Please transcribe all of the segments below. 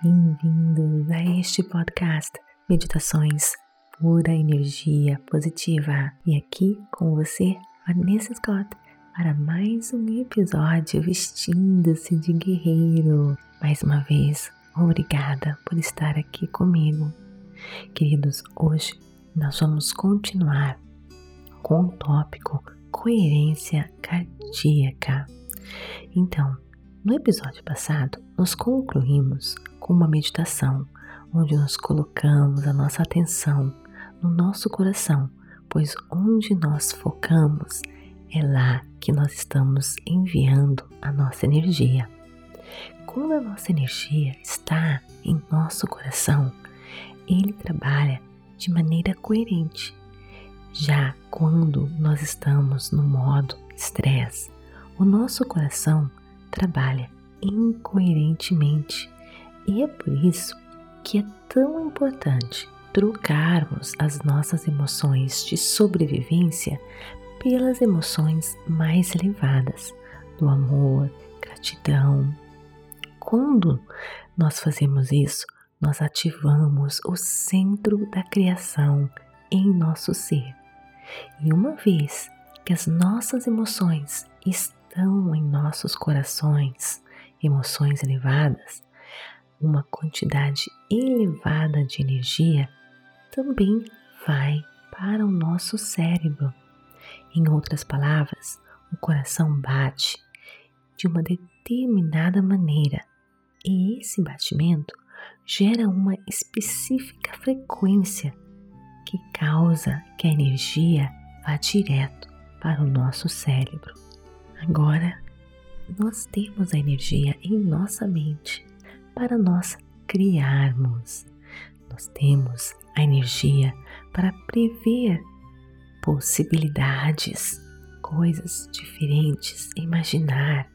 Bem-vindos a este podcast Meditações Pura Energia Positiva. E aqui com você, Vanessa Scott, para mais um episódio vestindo-se de guerreiro. Mais uma vez, obrigada por estar aqui comigo. Queridos, hoje nós vamos continuar com o tópico coerência cardíaca. Então, no episódio passado, nós concluímos com uma meditação onde nós colocamos a nossa atenção no nosso coração, pois onde nós focamos é lá que nós estamos enviando a nossa energia. Quando a nossa energia está em nosso coração, ele trabalha de maneira coerente. Já quando nós estamos no modo estresse, o nosso coração trabalha incoerentemente e é por isso que é tão importante trocarmos as nossas emoções de sobrevivência pelas emoções mais elevadas do amor, gratidão. Quando nós fazemos isso, nós ativamos o centro da criação em nosso ser. E uma vez que as nossas emoções estão em nossos corações, emoções elevadas, uma quantidade elevada de energia também vai para o nosso cérebro. Em outras palavras, o coração bate de uma determinada maneira e esse batimento gera uma específica frequência que causa que a energia vá direto para o nosso cérebro. Agora, nós temos a energia em nossa mente para nós criarmos. Nós temos a energia para prever possibilidades, coisas diferentes, imaginar.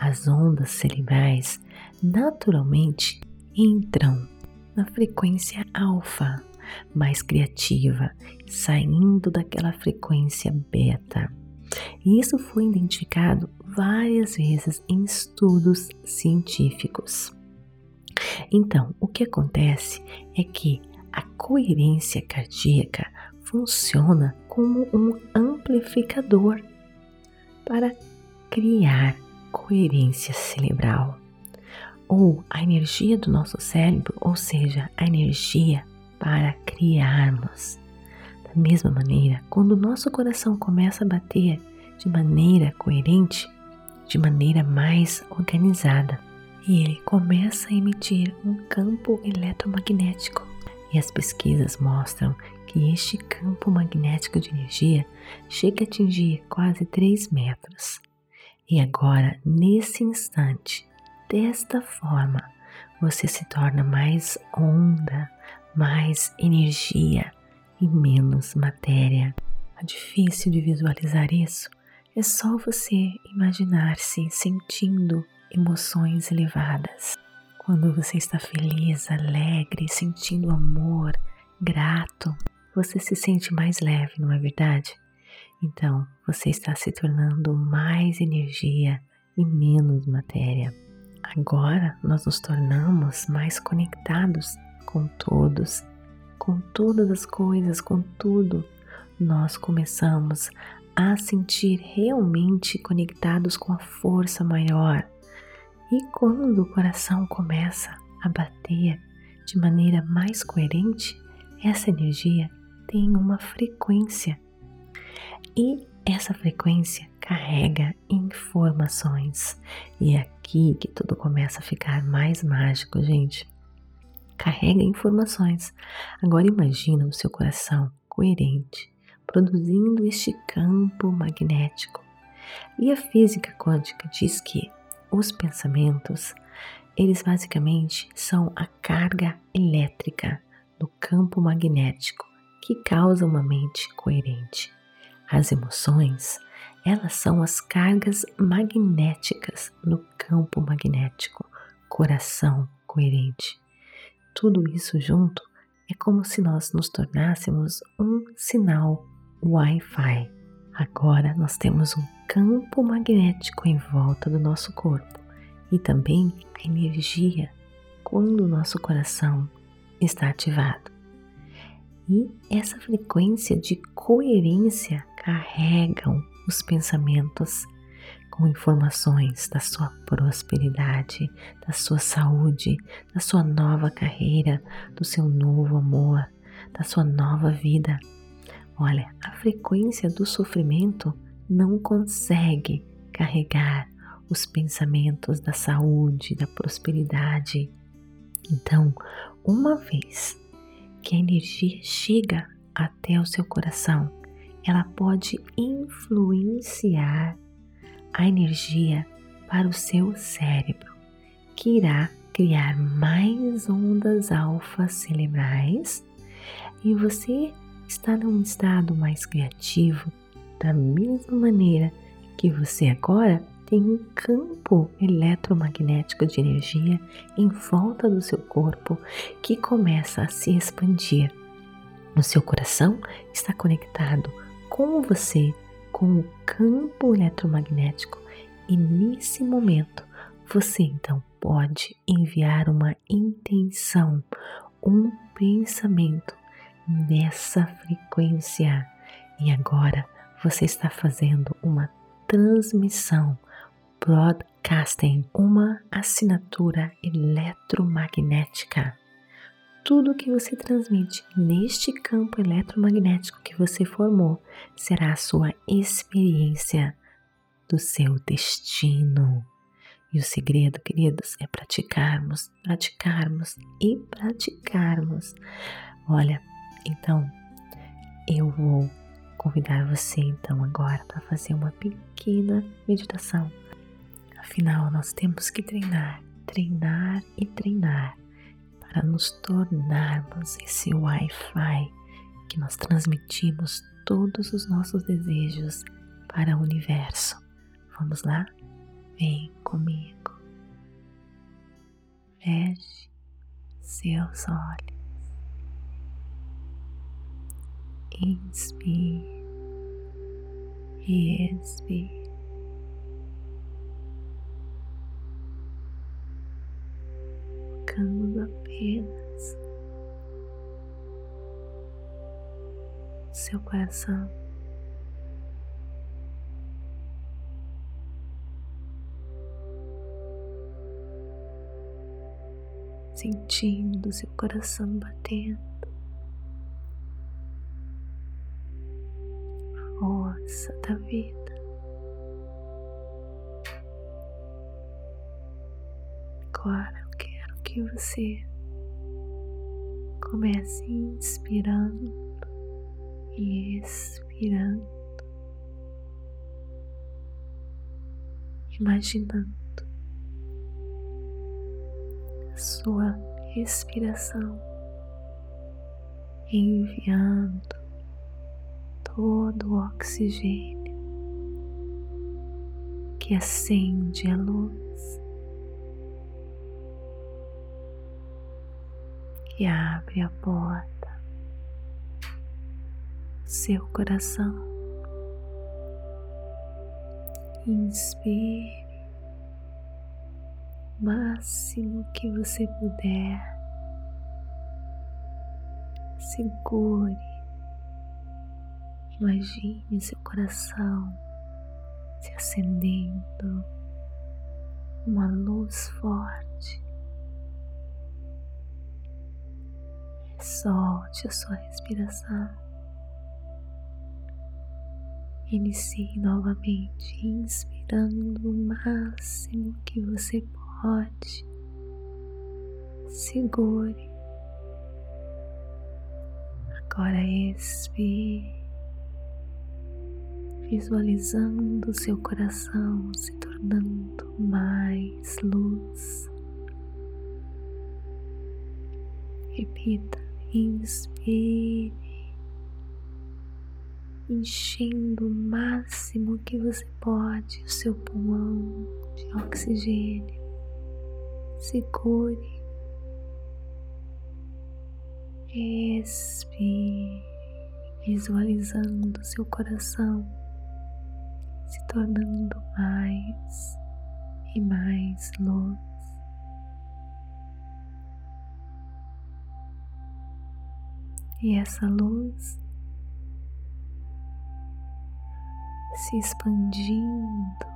As ondas cerebrais naturalmente entram na frequência alfa, mais criativa, saindo daquela frequência beta. E isso foi identificado várias vezes em estudos científicos. Então, o que acontece é que a coerência cardíaca funciona como um amplificador para criar coerência cerebral ou a energia do nosso cérebro, ou seja, a energia para criarmos. Da mesma maneira, quando o nosso coração começa a bater de maneira coerente, de maneira mais organizada, e ele começa a emitir um campo eletromagnético. E as pesquisas mostram que este campo magnético de energia chega a atingir quase 3 metros. E agora, nesse instante, desta forma, você se torna mais onda, mais energia e menos matéria. É difícil de visualizar isso. É só você imaginar-se sentindo emoções elevadas. Quando você está feliz, alegre, sentindo amor, grato, você se sente mais leve, não é verdade? Então, você está se tornando mais energia e menos matéria. Agora nós nos tornamos mais conectados com todos, com todas as coisas, com tudo. Nós começamos a sentir realmente conectados com a força maior. E quando o coração começa a bater de maneira mais coerente, essa energia tem uma frequência. E essa frequência carrega informações. E é aqui que tudo começa a ficar mais mágico, gente. Carrega informações. Agora imagina o seu coração coerente, produzindo este campo magnético. E a física quântica diz que os pensamentos, eles basicamente são a carga elétrica do campo magnético que causa uma mente coerente. As emoções, elas são as cargas magnéticas no campo magnético, coração coerente. Tudo isso junto é como se nós nos tornássemos um sinal Wi-Fi. Agora nós temos um campo magnético em volta do nosso corpo e também a energia quando o nosso coração está ativado. E essa frequência de coerência carregam os pensamentos com informações da sua prosperidade, da sua saúde, da sua nova carreira, do seu novo amor, da sua nova vida. Olha, a frequência do sofrimento não consegue carregar os pensamentos da saúde, da prosperidade. Então, uma vez que a energia chega até o seu coração, ela pode influenciar a energia para o seu cérebro, que irá criar mais ondas alfa cerebrais e você está num estado mais criativo, da mesma maneira que você agora tem um campo eletromagnético de energia em volta do seu corpo que começa a se expandir. O seu coração está conectado com você, com o campo eletromagnético, e nesse momento você então pode enviar uma intenção, um pensamento nessa frequência. E agora você está fazendo uma transmissão, broadcasting, uma assinatura eletromagnética. Tudo que você transmite neste campo eletromagnético que você formou será a sua experiência do seu destino. E o segredo, queridos, é praticarmos, praticarmos e praticarmos. Olha, então eu vou convidar você então agora para fazer uma pequena meditação. Afinal, nós temos que treinar, treinar e treinar para nos tornarmos esse Wi-Fi que nós transmitimos todos os nossos desejos para o universo. Vamos lá? Vem comigo. Feche seus olhos. Inspire e expire. Focando apenas seu coração. Sentindo seu coração batendo. Força da vida. Agora eu quero que você comece inspirando e expirando, imaginando a sua respiração enviando todo o oxigênio que acende a luz, que abre a porta seu coração. Inspire o máximo que você puder. Segure Imagine seu coração se acendendo, uma luz forte. Solte a sua respiração. Inicie novamente, inspirando o máximo que você pode. Segure. Agora expire visualizando seu coração se tornando mais luz. Repita, inspire, enchendo o máximo que você pode o seu pulmão de oxigênio. Segure, expire, visualizando seu coração se tornando mais e mais luz. E essa luz se expandindo,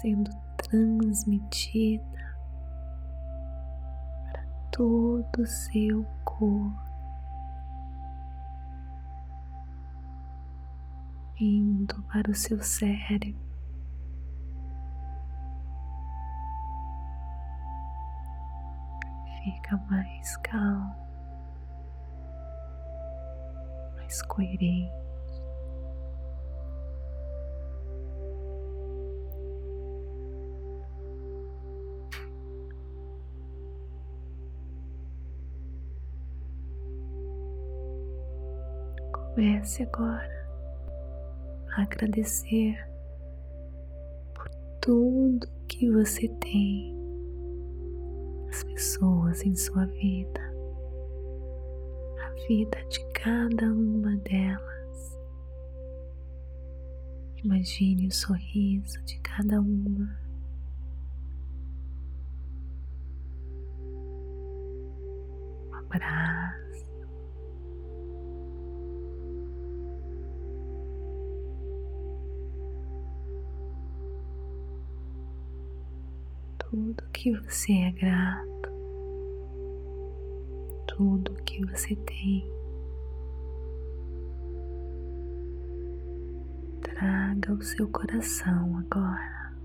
sendo transmitida para todo o seu corpo. Indo para o seu cérebro, fica mais calmo, mais coerente. Comece agora agradecer por tudo que você tem as pessoas em sua vida, a vida de cada uma delas. Imagine o sorriso de cada uma. Um abraço. Tudo que você é grato, tudo que você tem. Traga o seu coração agora.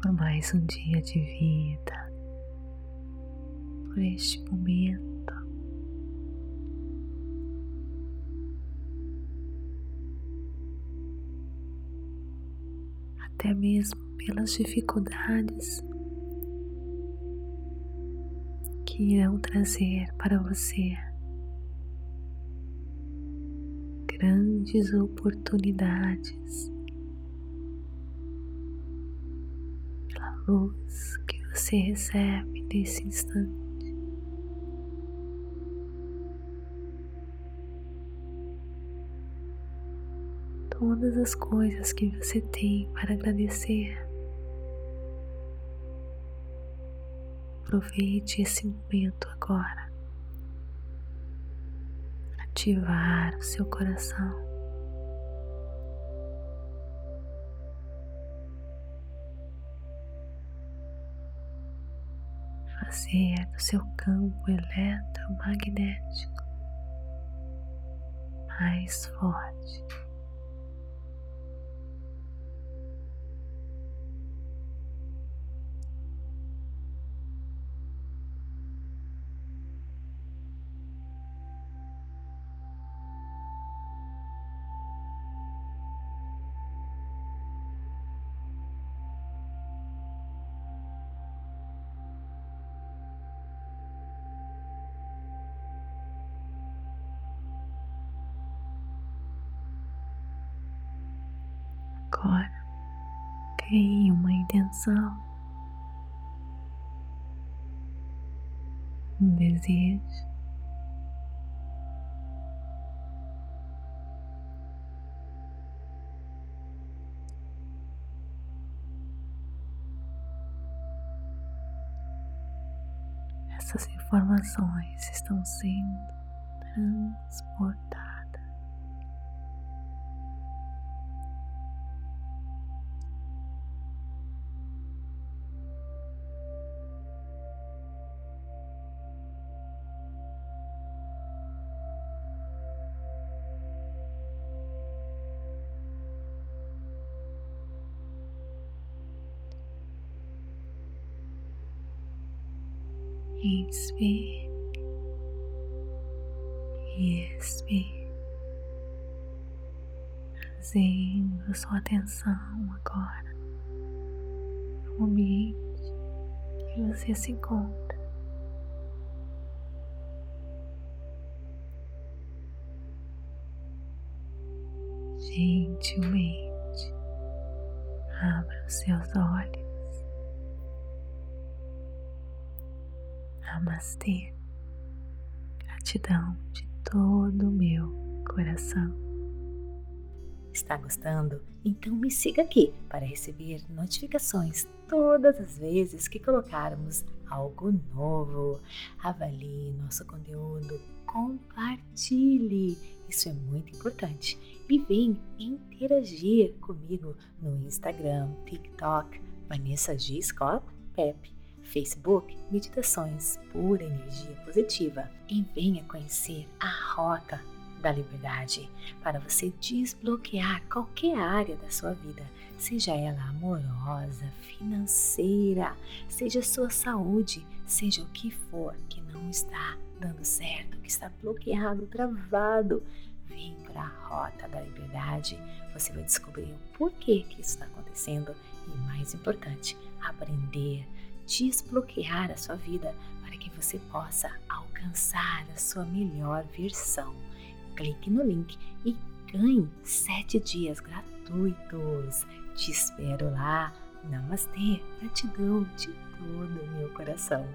Por mais um dia de vida, por este momento. Até mesmo pelas dificuldades que irão trazer para você grandes oportunidades pela luz que você recebe nesse instante. Todas as coisas que você tem para agradecer. Aproveite esse momento agora. Ativar o seu coração. Fazer do seu campo eletromagnético mais forte. Agora, crie uma intenção, um desejo. Essas informações estão sendo transportadas. Inspire e expire, trazendo sua atenção agora no ambiente que você se encontra. Gentilmente abra os seus olhos. Namastê. Gratidão de todo o meu coração. Está gostando? Então me siga aqui para receber notificações todas as vezes que colocarmos algo novo. Avalie nosso conteúdo, compartilhe, isso é muito importante. E vem interagir comigo no Instagram, TikTok, Vanessa G. Scott Pep, Facebook, Meditações Pura Energia Positiva. E venha conhecer a Rota da liberdade para você desbloquear qualquer área da sua vida, seja ela amorosa, financeira, seja sua saúde, seja o que for que não está dando certo, que está bloqueado, travado. Vem para a rota da liberdade, você vai descobrir o porquê que isso está acontecendo e, mais importante, aprender, desbloquear a sua vida para que você possa alcançar a sua melhor versão clique no link e ganhe 7 dias gratuitos. Te espero lá. Namastê, gratidão de todo o meu coração.